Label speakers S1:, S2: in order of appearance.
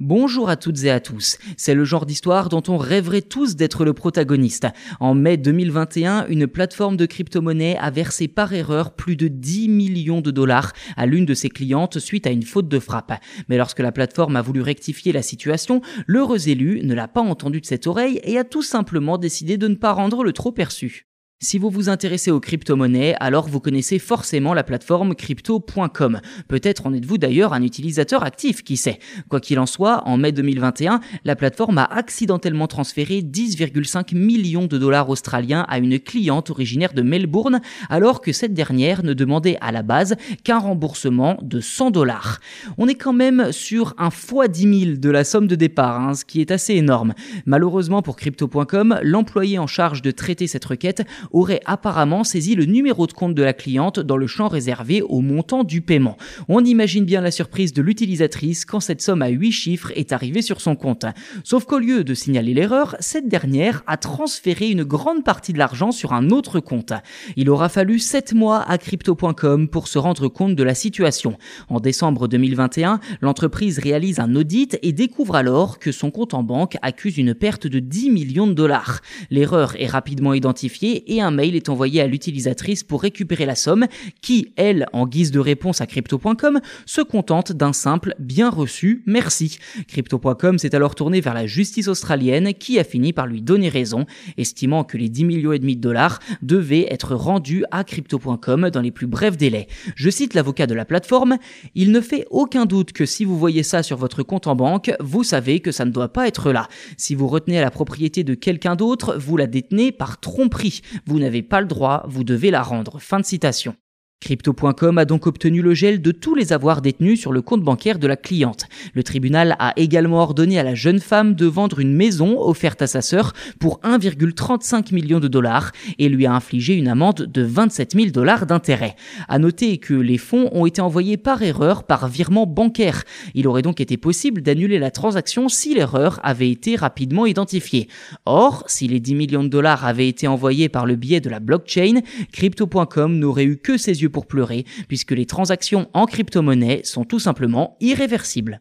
S1: Bonjour à toutes et à tous. C'est le genre d'histoire dont on rêverait tous d'être le protagoniste. En mai 2021, une plateforme de crypto-monnaie a versé par erreur plus de 10 millions de dollars à l'une de ses clientes suite à une faute de frappe. Mais lorsque la plateforme a voulu rectifier la situation, l'heureux élu ne l'a pas entendu de cette oreille et a tout simplement décidé de ne pas rendre le trop perçu. Si vous vous intéressez aux crypto-monnaies, alors vous connaissez forcément la plateforme crypto.com. Peut-être en êtes-vous d'ailleurs un utilisateur actif, qui sait? Quoi qu'il en soit, en mai 2021, la plateforme a accidentellement transféré 10,5 millions de dollars australiens à une cliente originaire de Melbourne, alors que cette dernière ne demandait à la base qu'un remboursement de 100 dollars. On est quand même sur un fois 10 000 de la somme de départ, hein, ce qui est assez énorme. Malheureusement pour crypto.com, l'employé en charge de traiter cette requête aurait apparemment saisi le numéro de compte de la cliente dans le champ réservé au montant du paiement. On imagine bien la surprise de l'utilisatrice quand cette somme à 8 chiffres est arrivée sur son compte. Sauf qu'au lieu de signaler l'erreur, cette dernière a transféré une grande partie de l'argent sur un autre compte. Il aura fallu 7 mois à crypto.com pour se rendre compte de la situation. En décembre 2021, l'entreprise réalise un audit et découvre alors que son compte en banque accuse une perte de 10 millions de dollars. L'erreur est rapidement identifiée et un mail est envoyé à l'utilisatrice pour récupérer la somme qui, elle, en guise de réponse à crypto.com, se contente d'un simple bien reçu merci. Crypto.com s'est alors tourné vers la justice australienne qui a fini par lui donner raison, estimant que les 10 millions et demi de dollars devaient être rendus à crypto.com dans les plus brefs délais. Je cite l'avocat de la plateforme, il ne fait aucun doute que si vous voyez ça sur votre compte en banque, vous savez que ça ne doit pas être là. Si vous retenez la propriété de quelqu'un d'autre, vous la détenez par tromperie. Vous n'avez pas le droit, vous devez la rendre. Fin de citation. Crypto.com a donc obtenu le gel de tous les avoirs détenus sur le compte bancaire de la cliente. Le tribunal a également ordonné à la jeune femme de vendre une maison offerte à sa sœur pour 1,35 million de dollars et lui a infligé une amende de 27 000 dollars d'intérêt. À noter que les fonds ont été envoyés par erreur par virement bancaire. Il aurait donc été possible d'annuler la transaction si l'erreur avait été rapidement identifiée. Or, si les 10 millions de dollars avaient été envoyés par le biais de la blockchain, Crypto.com n'aurait eu que ses pour pleurer, puisque les transactions en crypto-monnaie sont tout simplement irréversibles.